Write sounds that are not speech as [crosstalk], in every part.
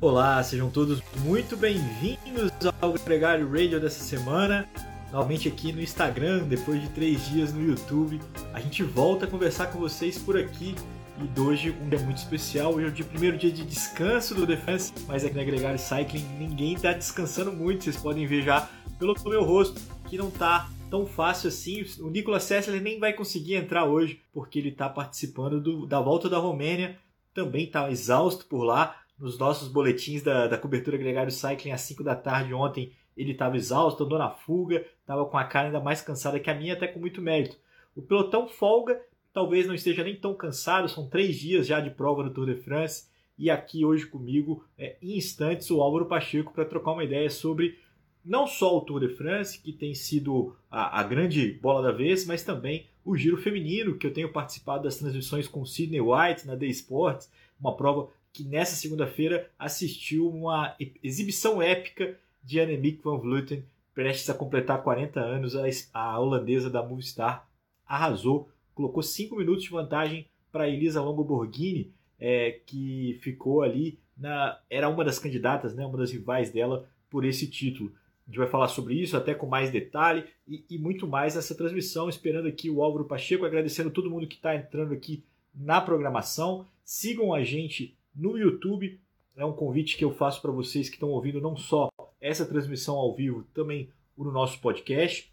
Olá, sejam todos muito bem-vindos ao Gregário Radio dessa semana. Novamente aqui no Instagram, depois de três dias no YouTube. A gente volta a conversar com vocês por aqui. E hoje um dia muito especial. Hoje é o dia, primeiro dia de descanso do Defense, mas aqui na Gregário Cycling ninguém está descansando muito. Vocês podem ver já pelo meu rosto que não está tão fácil assim. O Nicolas Sessler nem vai conseguir entrar hoje porque ele está participando do, da volta da Romênia. Também está exausto por lá nos nossos boletins da, da cobertura Gregário Cycling às 5 da tarde ontem, ele estava exausto, andou na fuga, estava com a cara ainda mais cansada que a minha, até com muito mérito. O pelotão folga, talvez não esteja nem tão cansado, são três dias já de prova no Tour de France, e aqui hoje comigo, é, em instantes, o Álvaro Pacheco para trocar uma ideia sobre não só o Tour de France, que tem sido a, a, grande bola da vez, mas também o Giro Feminino, que eu tenho participado das transmissões com Sidney White na The Sports, uma prova que nessa segunda-feira assistiu uma exibição épica de Annemiek van Vleuten, prestes a completar 40 anos, a, holandesa da Movistar arrasou, colocou 5 minutos de vantagem para Elisa Longo Borghini, é, que ficou ali, na, era uma das candidatas, né, uma das rivais dela por esse título. A gente vai falar sobre isso até com mais detalhe e, e muito mais nessa transmissão, esperando aqui o Álvaro Pacheco, agradecendo todo mundo que está entrando aqui na programação. Sigam a gente no YouTube. É um convite que eu faço para vocês que estão ouvindo não só essa transmissão ao vivo, também no nosso podcast.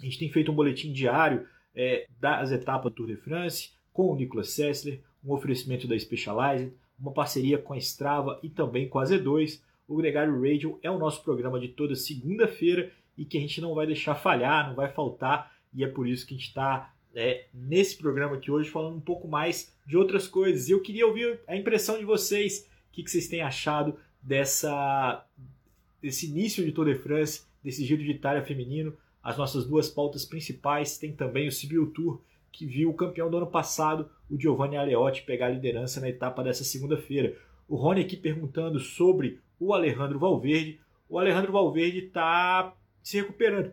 A gente tem feito um boletim diário é, das etapas do Tour de France com o Nicolas Sessler, um oferecimento da Specialized, uma parceria com a Strava e também com a Z2. O Gregário Radio é o nosso programa de toda segunda-feira e que a gente não vai deixar falhar, não vai faltar, e é por isso que a gente está é, nesse programa aqui hoje falando um pouco mais de outras coisas. E eu queria ouvir a impressão de vocês, o que, que vocês têm achado dessa, desse início de Tour de France, desse Giro de Itália feminino. As nossas duas pautas principais tem também o Sibiu Tour, que viu o campeão do ano passado, o Giovanni Aleotti, pegar a liderança na etapa dessa segunda-feira. O Rony aqui perguntando sobre o Alejandro Valverde. O Alejandro Valverde está se recuperando,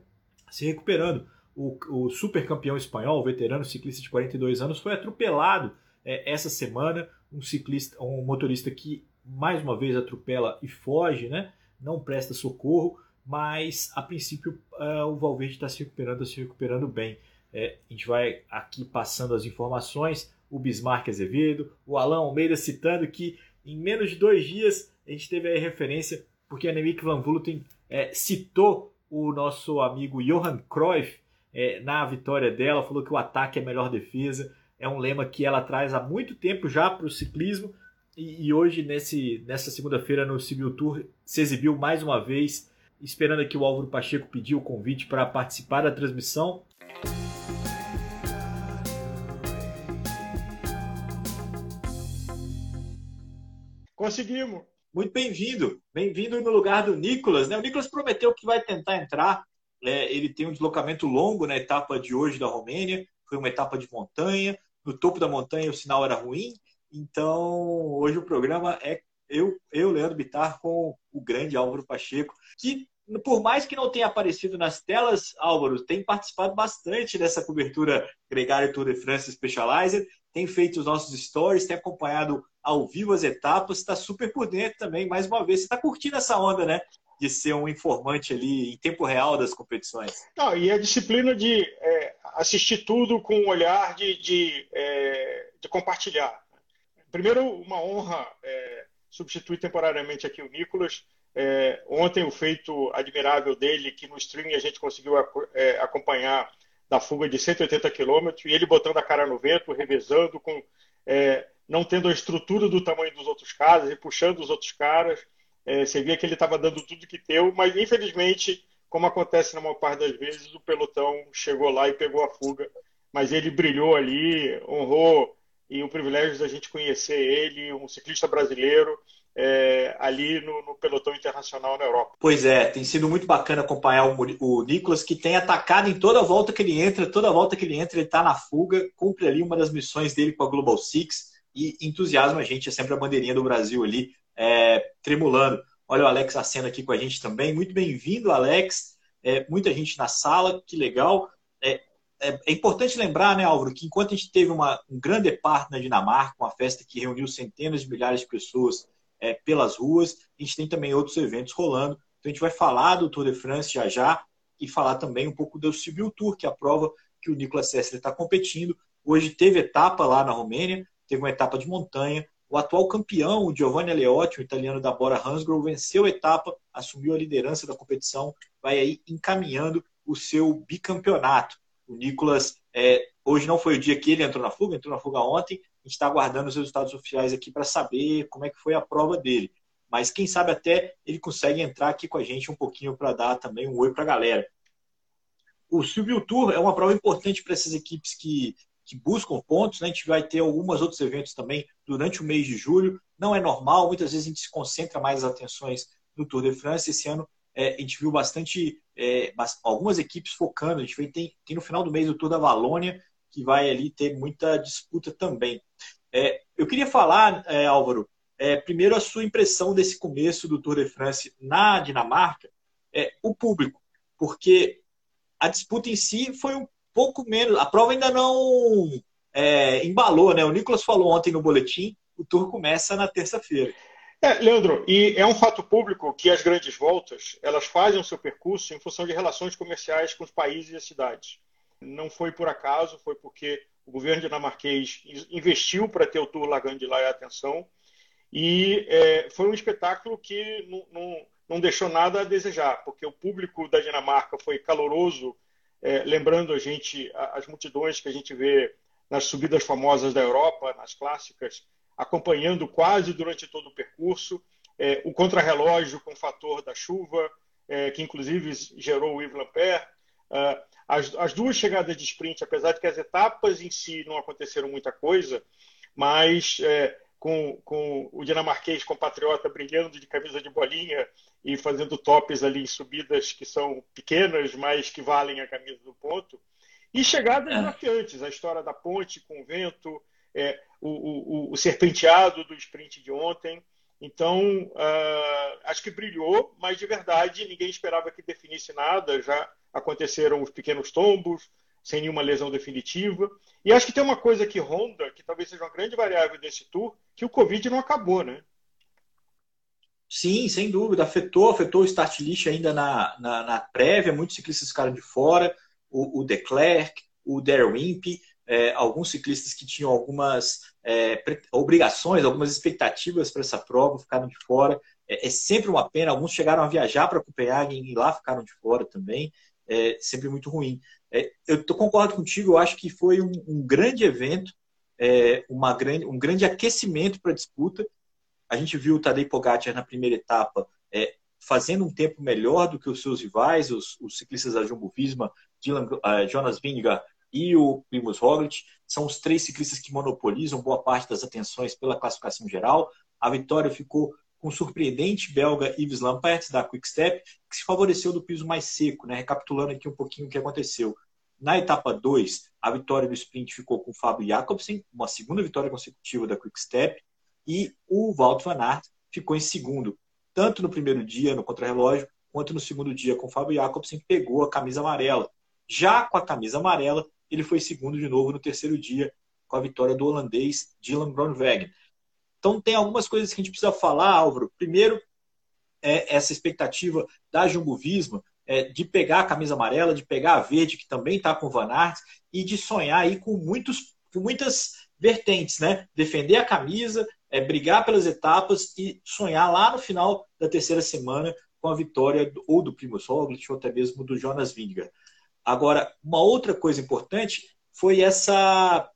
se recuperando o, o super campeão espanhol, o veterano ciclista de 42 anos, foi atropelado é, essa semana. Um ciclista, um motorista que mais uma vez atropela e foge, né? não presta socorro, mas a princípio uh, o Valverde está se recuperando, está se recuperando bem. É, a gente vai aqui passando as informações. O Bismarck Azevedo, o Alain Almeida citando que em menos de dois dias a gente teve a referência, porque a Annemiek van Vleuten é, citou o nosso amigo Johan Cruyff é, na vitória dela, falou que o ataque é a melhor defesa. É um lema que ela traz há muito tempo já para o ciclismo. E, e, hoje, nesse, nessa segunda-feira, no Civil Tour, se exibiu mais uma vez. Esperando aqui o Álvaro Pacheco pedir o convite para participar da transmissão. Conseguimos. Muito bem-vindo. Bem-vindo no lugar do Nicolas. Né? O Nicolas prometeu que vai tentar entrar é, ele tem um deslocamento longo na etapa de hoje da Romênia, foi uma etapa de montanha, no topo da montanha o sinal era ruim, então hoje o programa é eu, eu Leandro Bitar, com o grande Álvaro Pacheco, que por mais que não tenha aparecido nas telas, Álvaro, tem participado bastante dessa cobertura Gregário Tour de France Specialized, tem feito os nossos stories, tem acompanhado ao vivo as etapas, está super por dentro também, mais uma vez. Você está curtindo essa onda, né? De ser um informante ali em tempo real das competições. Não, e a disciplina de é, assistir tudo com um olhar de, de, é, de, compartilhar. Primeiro, uma honra é, substituir temporariamente aqui o Nicolas. É, ontem o feito admirável dele, que no streaming a gente conseguiu é, acompanhar da fuga de 180 quilômetros, e ele botando a cara no vento, revezando, com, é, não tendo a estrutura do tamanho dos outros caras e puxando os outros caras. É, você via que ele estava dando tudo que deu, mas infelizmente, como acontece na maior parte das vezes, o pelotão chegou lá e pegou a fuga. Mas ele brilhou ali, honrou, e o privilégio da gente conhecer ele, um ciclista brasileiro, é, ali no, no, pelotão internacional na Europa. Pois é, tem sido muito bacana acompanhar o, o Nicolas, que tem atacado em toda volta que ele entra, toda volta que ele entra, ele está na fuga, cumpre ali uma das missões dele com a Global Six e entusiasma a gente, é sempre a bandeirinha do Brasil ali é, tremulando. Olha o Alex Acena aqui com a gente também. Muito bem-vindo, Alex. É, muita gente na sala, que legal. É, é, é, importante lembrar, né, Álvaro, que enquanto a gente teve uma, um grande parte na Dinamarca, uma festa que reuniu centenas de milhares de pessoas é, pelas ruas. A gente tem também outros eventos rolando. Então a gente vai falar do Tour de France já já e falar também um pouco do Civil Tour, que é a prova que o Nicolas Sessler está competindo. Hoje teve etapa lá na Romênia, teve uma etapa de montanha. O atual campeão, o Giovanni Aleotti, o italiano da Bora Hansgrohe, venceu a etapa, assumiu a liderança da competição, vai aí encaminhando o seu bicampeonato. O Nicolas, é, hoje não foi o dia que ele entrou na fuga, entrou na fuga ontem. A gente está aguardando os resultados oficiais aqui para saber como é que foi a prova dele. Mas quem sabe até ele consegue entrar aqui com a gente um pouquinho para dar também um oi para a galera. O Silvio Tour é uma prova importante para essas equipes que, que buscam pontos. Né? A gente vai ter alguns outros eventos também durante o mês de julho. Não é normal, muitas vezes a gente se concentra mais as atenções no Tour de France. Esse ano é, a gente viu bastante, é, algumas equipes focando. A gente vai, tem, tem no final do mês o Tour da Valônia, que vai ali ter muita disputa também. É, eu queria falar, é, Álvaro, é, primeiro a sua impressão desse começo do Tour de France na Dinamarca, é, o público, porque a disputa em si foi um pouco menos, a prova ainda não é, embalou, né? O Nicolas falou ontem no boletim, o Tour começa na terça-feira. É, Leandro, e é um fato público que as grandes voltas elas fazem o seu percurso em função de relações comerciais com os países e as cidades. Não foi por acaso, foi porque o governo dinamarquês investiu para ter o Tour Lagande de lá e atenção e é, foi um espetáculo que não, não, não, deixou nada a desejar, porque o público da Dinamarca foi caloroso, é, lembrando a gente as multidões que a gente vê nas subidas famosas da Europa, nas clássicas, acompanhando quase durante todo o percurso. É, o contrarrelógio com o fator da chuva, é, que inclusive gerou o Yves Lampert. É, as, as duas chegadas de sprint, apesar de que as etapas em si não aconteceram muita coisa, mas é, com, com o dinamarquês compatriota brilhando de camisa de bolinha e fazendo tops ali em subidas que são pequenas, mas que valem a camisa do ponto. E chegadas é. desafiantes, a história da ponte com o vento, é, o, o, o, serpenteado do sprint de ontem. Então, uh, acho que brilhou, mas de verdade ninguém esperava que definisse nada. Já aconteceram os pequenos tombos, sem nenhuma lesão definitiva. E acho que tem uma coisa que ronda, que talvez seja uma grande variável desse tour, que o Covid não acabou, né? Sim, sem dúvida. Afetou, afetou o start list ainda na, na, na prévia, muitos ciclistas ficaram de fora, o, o De o Derwimp, é, alguns ciclistas que tinham algumas é, obrigações, algumas expectativas para essa prova ficaram de fora. É, é, sempre uma pena, alguns chegaram a viajar para Copenhague e lá ficaram de fora também. É sempre muito ruim. É, eu concordo contigo, eu acho que foi um, um grande evento, é, uma grande, um grande aquecimento para a disputa. A gente viu o Tadej Pogacar na primeira etapa é, fazendo um tempo melhor do que os seus rivais, os, os ciclistas da Jumbo-Visma, uh, Jonas Vingegaard e o Primoz Roglic. São os três ciclistas que monopolizam boa parte das atenções pela classificação geral. A vitória ficou com o surpreendente belga Yves Lampert, da Quick Step, que se favoreceu do piso mais seco, né? recapitulando aqui um pouquinho o que aconteceu. Na etapa 2, a vitória do sprint ficou com o Fábio Jacobsen, uma segunda vitória consecutiva da Quick Step, e o Walt van Aert ficou em segundo, tanto no primeiro dia no contrarrelógio, quanto no segundo dia com o Fábio Jacobsen, que pegou a camisa amarela. Já com a camisa amarela, ele foi segundo de novo no terceiro dia, com a vitória do holandês Dylan Groenewegen. Então, tem algumas coisas que a gente precisa falar, Álvaro. Primeiro, é essa expectativa da Jumbo Visma é, de pegar a camisa amarela, de pegar a verde, que também está com o Van Aert, e de sonhar aí com, muitos, com muitas vertentes, né? Defender a camisa, é, brigar pelas etapas e sonhar lá no final da terceira semana com a vitória do, ou do Primoz Roglic ou até mesmo do Jonas Vingegaard. Agora, uma outra coisa importante foi essa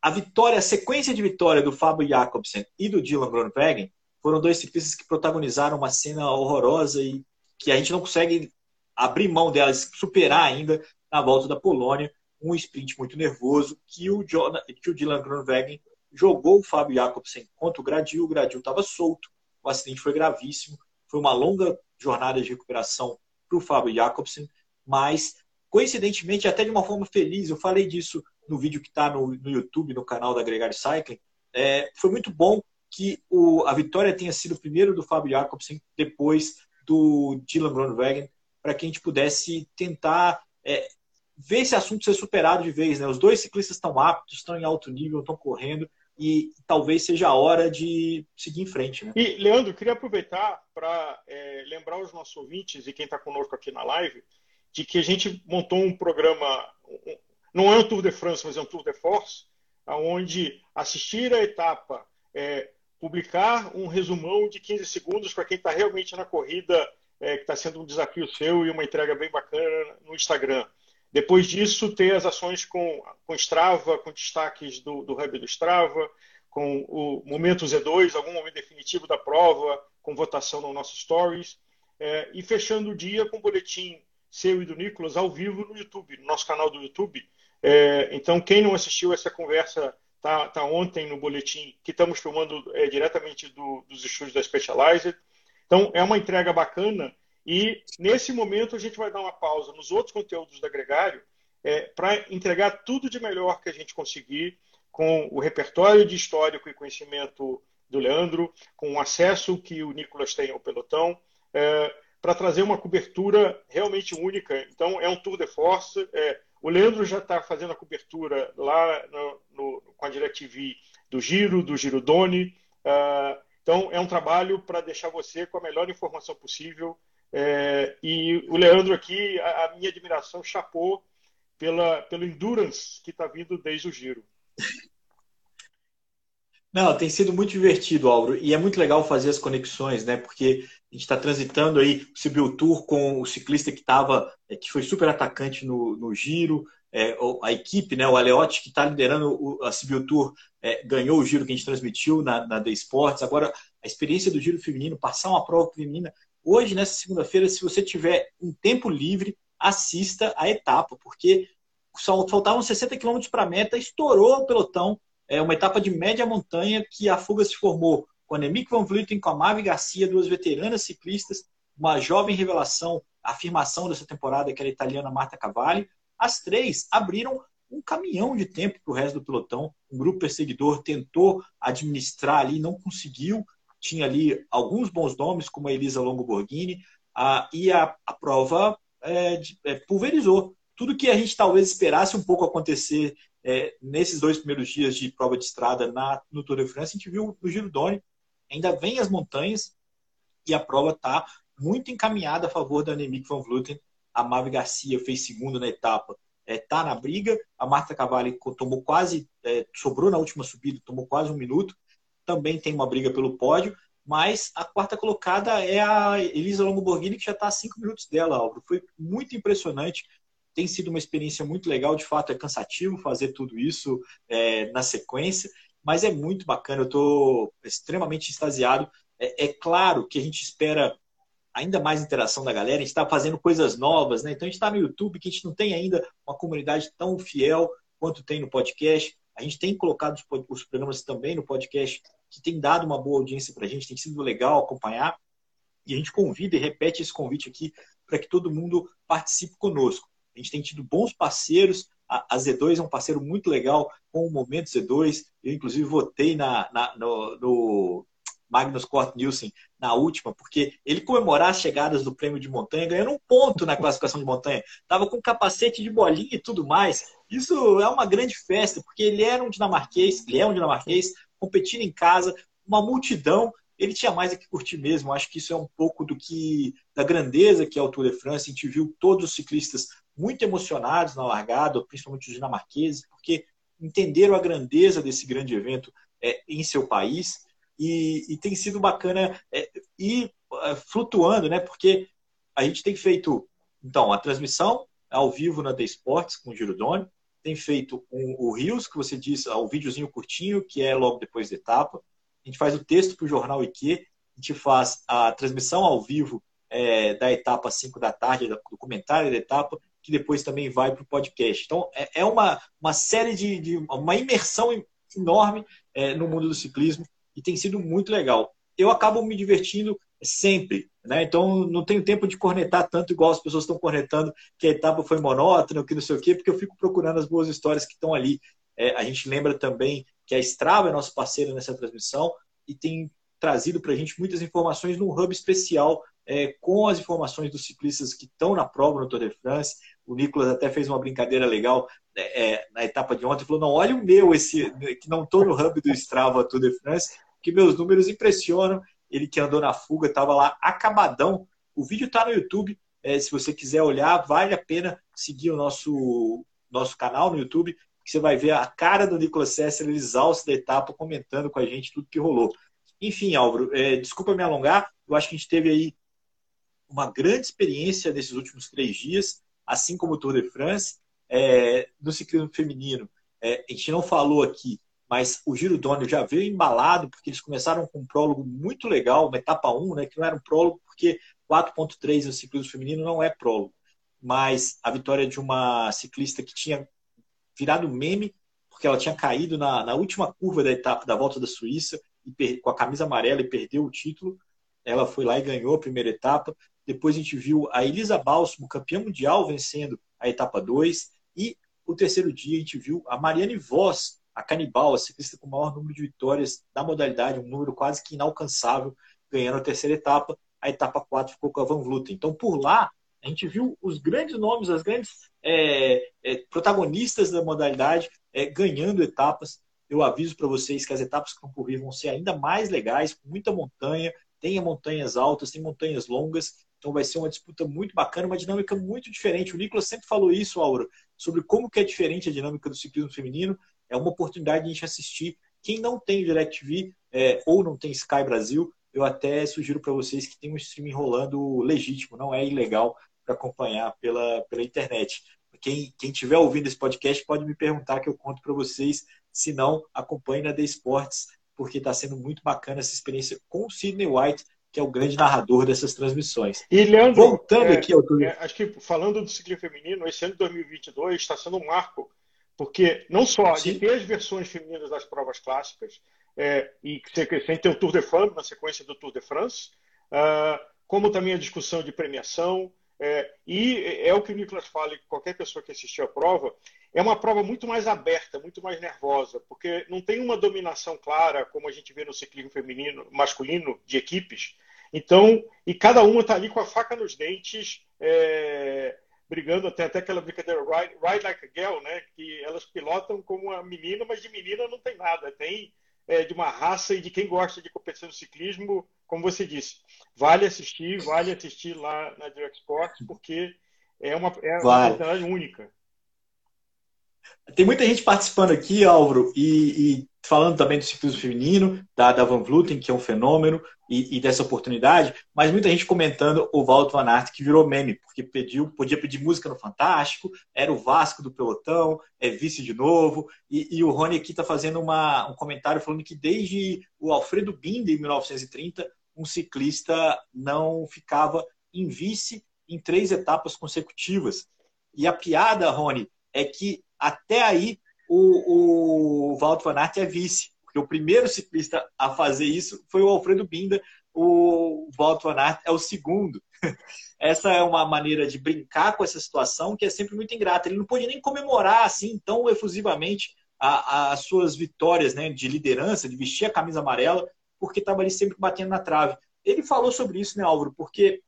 a vitória, a sequência de vitória do Fábio Jacobsen e do Dylan Groenewegen foram dois ciclistas que protagonizaram uma cena horrorosa e que a gente não consegue abrir mão delas, superar ainda na volta da Polônia, um sprint muito nervoso que o, John, que o Dylan Groenewegen jogou o Fábio Jacobsen contra o Gradil, o Gradil estava solto, o acidente foi gravíssimo, foi uma longa jornada de recuperação para o Fábio Jacobsen, mas coincidentemente, até de uma forma feliz, eu falei disso no vídeo que está no, no, YouTube, no canal da Gregário Cycling, é, foi muito bom que o, a vitória tenha sido primeiro do Fábio Jacobsen, depois do Dylan Groenewegen, para que a gente pudesse tentar é, ver esse assunto ser superado de vez. Né? Os dois ciclistas estão aptos, estão em alto nível, estão correndo, e talvez seja a hora de seguir em frente. Né? E, Leandro, queria aproveitar para é, lembrar os nossos ouvintes e quem está conosco aqui na live de que a gente montou um programa, não é um Tour de France, mas é um Tour de Force, onde assistir a etapa, é, publicar um resumão de 15 segundos para quem está realmente na corrida, é, que está sendo um desafio seu e uma entrega bem bacana no Instagram. Depois disso, ter as ações com, com Strava, com destaques do, do Hub do Strava, com o momento Z2, algum momento definitivo da prova, com votação no nosso Stories. É, e fechando o dia com o boletim seu e do Nicolas ao vivo no YouTube, no nosso canal do YouTube. É, então, quem não assistiu essa conversa, tá, tá ontem no boletim que estamos filmando é, diretamente do, dos estúdios da Specialized. Então, é uma entrega bacana e nesse momento a gente vai dar uma pausa nos outros conteúdos do Agregário é, para entregar tudo de melhor que a gente conseguir com o repertório de histórico e conhecimento do Leandro, com o acesso que o Nicolas tem ao pelotão, é, para trazer uma cobertura realmente única. Então, é um tour de force. É, o Leandro já está fazendo a cobertura lá no, no, com a DirecTV do Giro, do Giro Doni. Uh, então, é um trabalho para deixar você com a melhor informação possível é, e o Leandro aqui, a, a minha admiração, chapou pela, pelo endurance que está vindo desde o giro. Não, tem sido muito divertido, Álvaro, e é muito legal fazer as conexões, né? Porque a gente está transitando aí o Sibiu Tour com o ciclista que estava, é, que foi super atacante no, no giro, é, a equipe, né? O Aleotti que está liderando o, a Sibiu Tour é, ganhou o giro que a gente transmitiu na, na The Sports. Agora a experiência do giro feminino, passar uma prova feminina hoje, nessa segunda-feira, se você tiver um tempo livre, assista a etapa, porque só faltavam 60 quilômetros para a meta, estourou o pelotão. É uma etapa de média montanha que a fuga se formou com a Nemic Van Vleuten, com a Mavi Garcia, duas veteranas ciclistas, uma jovem revelação, afirmação dessa temporada, que era a italiana Marta Cavalli. As três abriram um caminhão de tempo para o resto do pelotão. Um grupo perseguidor tentou administrar ali, não conseguiu tinha ali alguns bons nomes, como a Elisa Longo Borghini, e a, a prova é, de, é, pulverizou. Tudo que a gente talvez esperasse um pouco acontecer é, nesses dois primeiros dias de prova de estrada na, no Tour de France, a gente viu no Giro Doni, ainda vem as montanhas e a prova está muito encaminhada a favor da Annemiek van Vleuten. A Mavi Garcia fez segundo na etapa, está é, na briga. A Marta Cavalli tomou quase, é, sobrou na última subida, tomou quase um minuto também tem uma briga pelo pódio, mas a quarta colocada é a Elisa Longoborghini, que já está a cinco minutos dela, Álvaro. Foi muito impressionante, tem sido uma experiência muito legal, de fato é cansativo fazer tudo isso é, na sequência, mas é muito bacana, eu estou extremamente extasiado. É, é, claro que a gente espera ainda mais interação da galera, a gente está fazendo coisas novas, né? Então a gente está no YouTube, que a gente não tem ainda uma comunidade tão fiel quanto tem no podcast. A gente tem colocado os programas também no podcast, que tem dado uma boa audiência para a gente, tem sido legal acompanhar. E a gente convida e repete esse convite aqui para que todo mundo participe conosco. A gente tem tido bons parceiros. A Z2 é um parceiro muito legal com o Momento Z2. Eu, inclusive, votei na, na no, no Magnus Cort Nielsen na última, porque ele comemorar as chegadas do prêmio de montanha, ganhando um ponto na classificação de montanha. Tava com capacete de bolinha e tudo mais. Isso é uma grande festa, porque ele era um dinamarquês, ele é um dinamarquês, competindo em casa, uma multidão. Ele tinha mais a que curtir mesmo. Acho que isso é um pouco do que da grandeza que é o Tour de France. A gente viu todos os ciclistas muito emocionados na largada, principalmente os dinamarqueses, porque entenderam a grandeza desse grande evento é, em seu país e, e tem sido bacana é, ir é, flutuando, né? Porque a gente tem feito então a transmissão ao vivo na The Sports com o Giro Doni, tem feito um, o Rios, que você diz, o videozinho curtinho, que é logo depois da etapa. A gente faz o texto para o jornal IQ, a gente faz a transmissão ao vivo é, da etapa 5 da tarde, do comentário da etapa, que depois também vai para o podcast. Então, é, é, uma, uma série de, de uma imersão enorme é, no mundo do ciclismo e tem sido muito legal. Eu acabo me divertindo sempre, né? Então não tenho tempo de cornetar tanto igual as pessoas estão cornetando que a etapa foi monótona, que não sei o quê, porque eu fico procurando as boas histórias que estão ali. É, a gente lembra também que a Strava é nosso parceiro nessa transmissão e tem trazido para a gente muitas informações num hub especial é, com as informações dos ciclistas que estão na prova no Tour de France. O Nicolas até fez uma brincadeira legal é, é na etapa de ontem, falou, não, olha o meu, esse que não estou no hub do Strava Tour de France, que meus números impressionam. Ele que andou na fuga, estava lá acabadão. O vídeo está no YouTube, é, se você quiser olhar, vale a pena seguir o nosso, nosso canal no YouTube, que você vai ver a cara do Nicolas Sessler exausto da etapa, comentando com a gente tudo que rolou. Enfim, Álvaro, é, desculpa me alongar, eu acho que a gente teve aí uma grande experiência nesses últimos três dias, assim como o Tour de France. É, no ciclismo feminino, é, a gente não falou aqui, mas o Giro Dônio já veio embalado, porque eles começaram com um prólogo muito legal, uma etapa 1, né, que não era um prólogo, porque 4.3 no ciclismo feminino não é prólogo. Mas a vitória de uma ciclista que tinha virado meme, porque ela tinha caído na, na última curva da etapa da volta da Suíça, e, com a camisa amarela e perdeu o título. Ela foi lá e ganhou a primeira etapa. Depois a gente viu a Elisa Balsamo, campeã mundial, vencendo a etapa 2. E o terceiro dia a gente viu a Mariane Voss, a canibal, a ciclista com o maior número de vitórias da modalidade, um número quase que inalcançável, ganhando a terceira etapa. A etapa 4 ficou com a Van Vleuten. Então, por lá, a gente viu os grandes nomes, as grandes é, é, protagonistas da modalidade é, ganhando etapas. Eu aviso para vocês que as etapas que estão por vir vão ser ainda mais legais, com muita montanha. Tem montanhas altas, tem montanhas longas. Então vai ser uma disputa muito bacana, uma dinâmica muito diferente. O Nicolas sempre falou isso, Aura, sobre como que é diferente a dinâmica do ciclismo feminino. É uma oportunidade de a gente assistir. Quem não tem DirecTV é, ou não tem Sky Brasil, eu até sugiro para vocês que tem um streaming rolando legítimo, não é ilegal para acompanhar pela, pela internet. Quem, quem tiver ouvindo esse podcast pode me perguntar que eu conto para vocês. Se não, acompanhe na The Sports, porque está sendo muito bacana essa experiência com o Sidney White, que é o grande narrador dessas transmissões. E, Leandro, voltando é, aqui ao é, Acho que falando do ciclismo feminino, esse ano de 2022 está sendo um marco, porque não só Sim. de ter as versões femininas das provas clássicas, é, e sem ter o Tour de France, na sequência do Tour de France, uh, como também a discussão de premiação, é, e é o que o Nicolas fala, e qualquer pessoa que assistiu a prova, é uma prova muito mais aberta, muito mais nervosa, porque não tem uma dominação clara, como a gente vê no ciclismo feminino, masculino, de equipes. Então, e cada uma está ali com a faca nos dentes, é, brigando até, até aquela brincadeira ride, ride, like a girl, né? Que elas pilotam como uma menina, mas de menina não tem nada. Tem é, de uma raça e de quem gosta de competição no ciclismo, como você disse, vale assistir, vale assistir lá na Direct Sports, porque é uma, é uma oportunidade única. Tem muita gente participando aqui, Álvaro, e, e falando também do ciclismo feminino, da, da Van Vluten, que é um fenômeno, e, e, dessa oportunidade, mas muita gente comentando o Walter Van Aert, que virou meme, porque pediu, podia pedir música no Fantástico, era o Vasco do pelotão, é vice de novo, e, e o Rony aqui está fazendo uma, um comentário falando que desde o Alfredo Binder, em 1930, um ciclista não ficava em vice em três etapas consecutivas. E a piada, Rony, é que até aí o, o Walter Van Aert é vice, porque o primeiro ciclista a fazer isso foi o Alfredo Binda, o Walter Van Aert é o segundo. [laughs] Essa é uma maneira de brincar com essa situação que é sempre muito ingrata. Ele não pôde nem comemorar assim tão efusivamente as suas vitórias né, de liderança, de vestir a camisa amarela, porque estava ali sempre batendo na trave. Ele falou sobre isso, né, Álvaro? Porque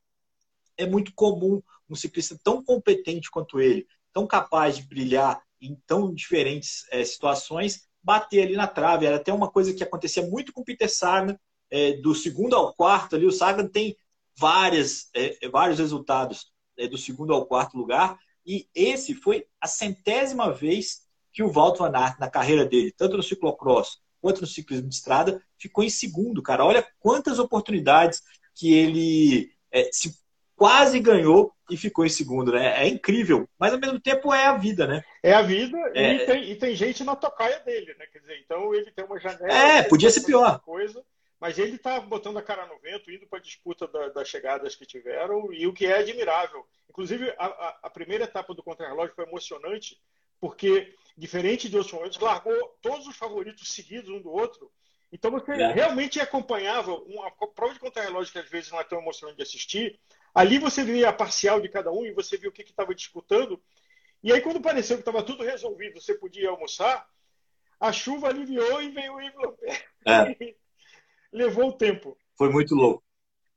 é muito comum um ciclista tão competente quanto ele, tão capaz de brilhar em tão diferentes é, situações, bater ali na trave. Era até uma coisa que acontecia muito com o Peter Sagan, é, do segundo ao quarto ali. O Sagan tem várias, é, vários resultados do segundo ao quarto lugar, e esse foi a centésima vez que o Walter Van Aert, na carreira dele, tanto no ciclocross quanto no ciclismo de estrada, ficou em segundo, cara. Olha quantas oportunidades que ele é, se quase ganhou e ficou em segundo, né? É incrível, mas ao mesmo tempo é a vida, né? É a vida é... E, tem, e, tem, gente na tocaia dele, né? Quer dizer, então ele tem uma janela. É, podia ser pior. Coisa, mas ele está botando a cara no vento, indo para a disputa da, das chegadas que tiveram, e o que é admirável. Inclusive, a, a, a primeira etapa do contrarrelógio foi emocionante, porque, diferente de outros momentos, largou todos os favoritos seguidos um do outro. Então você é. realmente acompanhava uma prova de contrarrelógio que às vezes não é tão emocionante de assistir, Ali você via a parcial de cada um e você viu o que estava disputando. E aí, quando pareceu que estava tudo resolvido, você podia almoçar, a chuva aliviou e veio o Yves É. [laughs] Levou o tempo. Foi muito louco.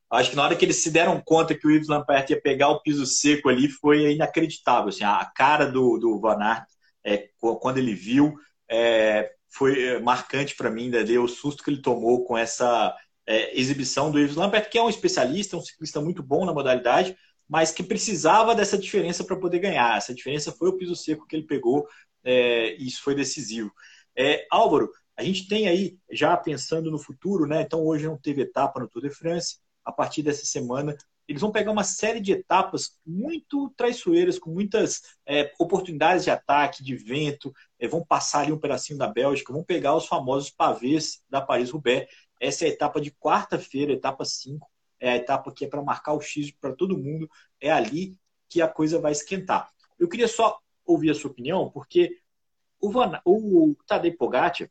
Acho que na hora que eles se deram conta que o Yves Lampert ia pegar o piso seco ali, foi inacreditável. Assim, a cara do, do Van Aert, é, quando ele viu, é, foi é, marcante para mim, né, o susto que ele tomou com essa é, exibição do Yves Lampert, que é um especialista, um ciclista muito bom na modalidade, mas que precisava dessa diferença para poder ganhar. Essa diferença foi o piso seco que ele pegou, é, e isso foi decisivo. É, Álvaro, a gente tem aí, já pensando no futuro, né? Então hoje não teve etapa no Tour de France, a partir dessa semana. Eles vão pegar uma série de etapas muito traiçoeiras, com muitas é, oportunidades de ataque, de vento, é, vão passar ali um pedacinho da Bélgica, vão pegar os famosos pavês da Paris-Roubaix. Essa é a etapa de quarta-feira, etapa 5, é a etapa que é para marcar o X para todo mundo. É ali que a coisa vai esquentar. Eu queria só ouvir a sua opinião, porque o, Van, o Tadej Pogacar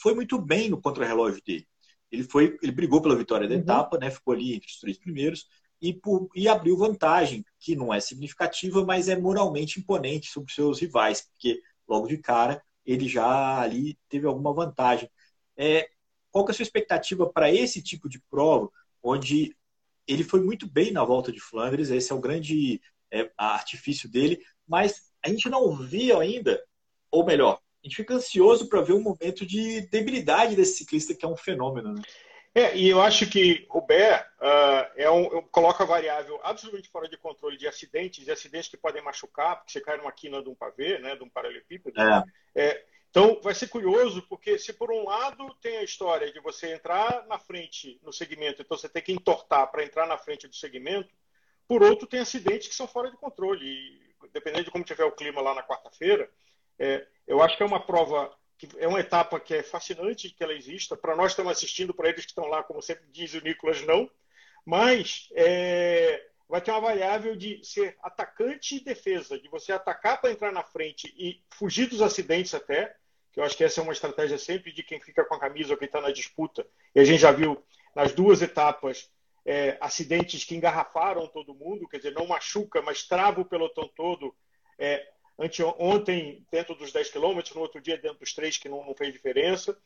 foi muito bem no contrarrelógio dele. Ele foi, ele brigou pela vitória da uhum. etapa, né? Ficou ali entre os três primeiros e, por, e abriu vantagem, que não é significativa, mas é moralmente imponente sobre seus rivais, porque logo de cara ele já ali teve alguma vantagem. É, qual que é a sua expectativa para esse tipo de prova, onde ele foi muito bem na volta de Flandres, esse é o grande é, artifício dele, mas a gente não viu ainda, ou melhor, a gente fica ansioso para ver um momento de debilidade desse ciclista que é um fenômeno. Né? É, e eu acho que o Bé uh, é um, coloca a variável absolutamente fora de controle de acidentes, de acidentes que podem machucar, porque você cai numa quina de um pavê, né, de um paralelepípedo. É. É, então, vai ser curioso, porque se por um lado tem a história de você entrar na frente no segmento, então você tem que entortar para entrar na frente do segmento, por outro tem acidentes que são fora de controle. E, dependendo de como tiver o clima lá na quarta-feira, é, eu acho que é uma prova, que é uma etapa que é fascinante que ela exista. Para nós estamos assistindo, para eles que estão lá, como sempre diz o Nicolas, não. Mas é, vai ter uma variável de ser atacante e defesa, de você atacar para entrar na frente e fugir dos acidentes até, que eu acho que essa é uma estratégia sempre de quem fica com a camisa ou quem está na disputa. E a gente já viu nas duas etapas é, acidentes que engarrafaram todo mundo, quer dizer, não machuca, mas trava o pelotão todo. É, ontem dentro dos 10 quilômetros, no outro dia dentro dos 3, que não, não, fez diferença.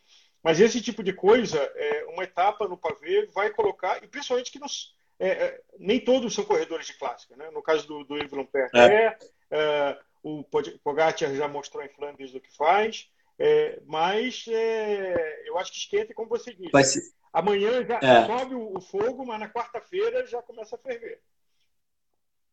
Mas esse tipo de coisa, é, uma etapa no pavê vai colocar, e principalmente que nos, é, é, nem todos são corredores de clássica. Né? No caso do, do Yves Lampert, é. é o Pogacar já mostrou em Flandres o que faz, é, mas é, eu acho que esquenta, como você disse. Amanhã já sobe o fogo, mas na quarta-feira já começa a ferver.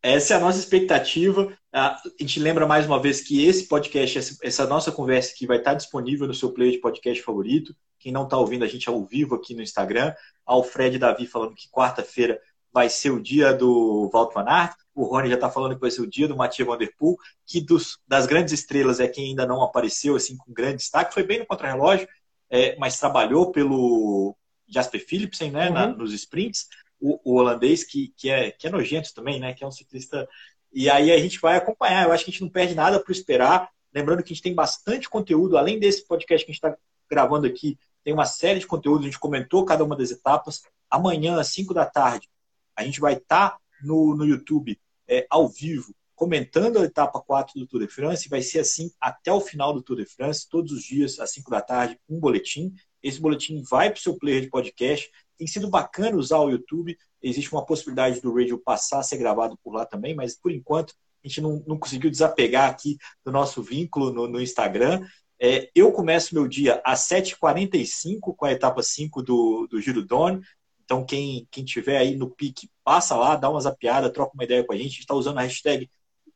Essa é a nossa expectativa. A gente lembra mais uma vez que esse podcast, essa nossa conversa aqui vai estar disponível no seu player de podcast favorito. Quem não está ouvindo a gente ao vivo aqui no Instagram. Alfred Davi falando que quarta-feira vai ser o dia do Walter Van Aert. O Rony já está falando que vai ser o dia do Mathieu Van Der Poel, que dos, das grandes estrelas é quem ainda não apareceu assim com grande destaque. Foi bem no contrarrelógio, é, mas trabalhou pelo Jasper Philipsen né, uhum. na, nos sprints o, o, holandês, que, que, é, que é nojento também, né? Que é um ciclista. E aí a gente vai acompanhar. Eu acho que a gente não perde nada para esperar. Lembrando que a gente tem bastante conteúdo, além desse podcast que a gente está gravando aqui, tem uma série de conteúdos, a gente comentou cada uma das etapas. Amanhã, às 5 da tarde, a gente vai estar tá no, no YouTube é, ao vivo, comentando a etapa 4 do Tour de France. Vai ser assim até o final do Tour de France, todos os dias, às 5 da tarde, um boletim. Esse boletim vai para o seu player de podcast. Tem sido bacana usar o YouTube. Existe uma possibilidade do radio passar a ser gravado por lá também, mas por enquanto a gente não, não conseguiu desapegar aqui do nosso vínculo no, no Instagram. É, eu começo meu dia às 7h45 com a etapa 5 do, do Giro Done. Então, quem, quem tiver aí no pique, passa lá, dá uma zapiada, troca uma ideia com a gente. A gente está usando a hashtag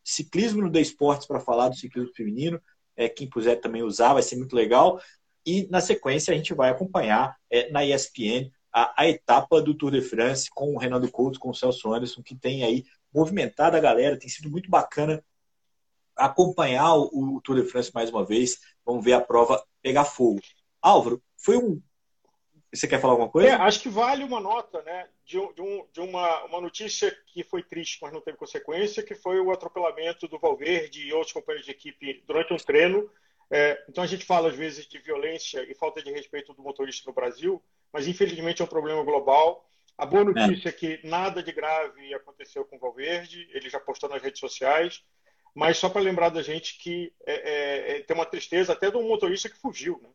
ciclismo no The Esportes para falar do ciclismo feminino. É, quem puder também usar, vai ser muito legal. E na sequência a gente vai acompanhar é, na ESPN a, a, etapa do Tour de France com o Renato Couto, com o Celso Anderson, que tem aí movimentado a galera, tem sido muito bacana acompanhar o, o Tour de France mais uma vez. Vamos ver a prova pegar fogo. Álvaro, foi um. Você quer falar alguma coisa? É, acho que vale uma nota, né? De, um, de uma, uma notícia que foi triste, mas não teve consequência, que foi o atropelamento do Valverde e outros companheiros de equipe durante um treino. É, então a gente fala às vezes de violência e falta de respeito do motorista no Brasil, mas infelizmente é um problema global. A boa é. notícia é, é que nada de grave aconteceu com o Valverde, ele já postou nas redes sociais, mas só para lembrar da gente que é, é, é, tem uma tristeza até de um motorista que fugiu. Né?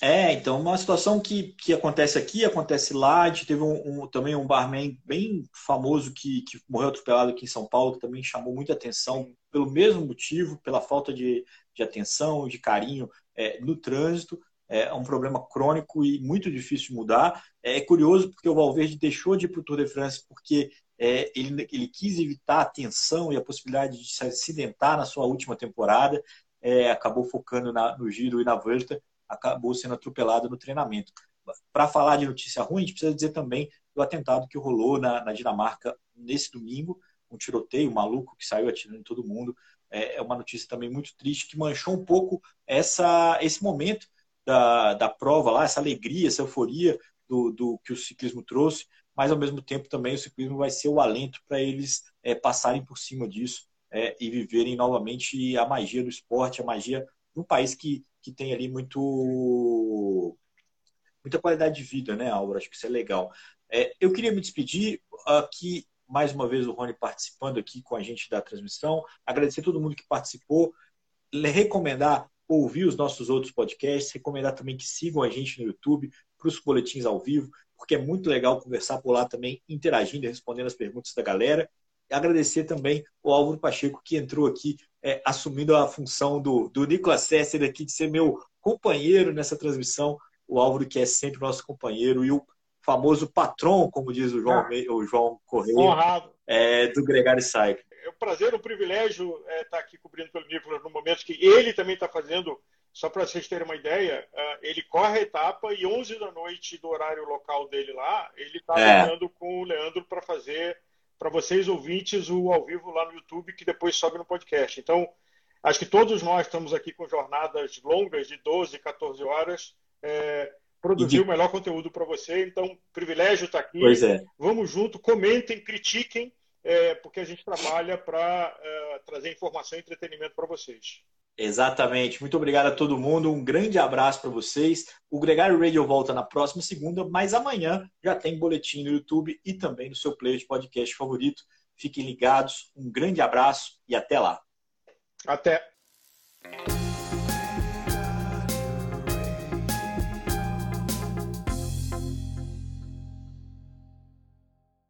É, então, uma situação que, que acontece aqui, acontece lá. A gente teve um, um também um barman bem famoso que, que morreu atropelado aqui em São Paulo, que também chamou muita atenção pelo mesmo motivo, pela falta de, de atenção, de carinho é, no trânsito. É um problema crônico e muito difícil de mudar. É, é curioso porque o Valverde deixou de ir para o Tour de France porque é, ele, ele quis evitar a tensão e a possibilidade de se acidentar na sua última temporada. É, acabou focando na, no Giro e na Volta acabou sendo atropelado no treinamento. Para falar de notícia ruim, a gente precisa dizer também do atentado que rolou na, na Dinamarca nesse domingo, um tiroteio um maluco que saiu atirando em todo mundo. É, é uma notícia também muito triste que manchou um pouco essa, esse momento da, da prova lá, essa alegria, essa euforia do, do que o ciclismo trouxe, mas ao mesmo tempo também o ciclismo vai ser o alento para eles é, passarem por cima disso é, e viverem novamente a magia do esporte, a magia de um país que que tem ali muito muita qualidade de vida, né, Álvaro? Acho que isso é legal. É, eu queria me despedir aqui, mais uma vez, o Rony participando aqui com a gente da transmissão. Agradecer a todo mundo que participou. Recomendar ouvir os nossos outros podcasts, recomendar também que sigam a gente no YouTube para os boletins ao vivo, porque é muito legal conversar por lá também, interagindo e respondendo as perguntas da galera. E agradecer também o Álvaro Pacheco, que entrou aqui é, assumindo a função do, do Nicolas Sesser aqui, de ser meu companheiro nessa transmissão. O Álvaro, que é sempre nosso companheiro, e o famoso patrão, como diz o João, ah, o João Correia, é, do Gregário Cycle. É um prazer, um privilégio estar é, tá aqui cobrindo pelo Nicolas no momento que ele também está fazendo, só para vocês terem uma ideia, uh, ele corre a etapa e 11 da noite do horário local dele lá, ele está é. com o Leandro para fazer para vocês ouvintes o ao vivo lá no YouTube, que depois sobe no podcast. Então, acho que todos nós estamos aqui com jornadas longas de 12, 14 horas, é, produzir de... o melhor conteúdo para você. Então, privilégio estar aqui. Pois é. Vamos junto, comentem, critiquem, é, porque a gente trabalha para é, trazer informação e entretenimento para vocês. Exatamente. Muito obrigado a todo mundo. Um grande abraço para vocês. O Gregário Radio volta na próxima segunda, mas amanhã já tem boletim no YouTube e também no seu player de podcast favorito. Fiquem ligados. Um grande abraço e até lá. Até.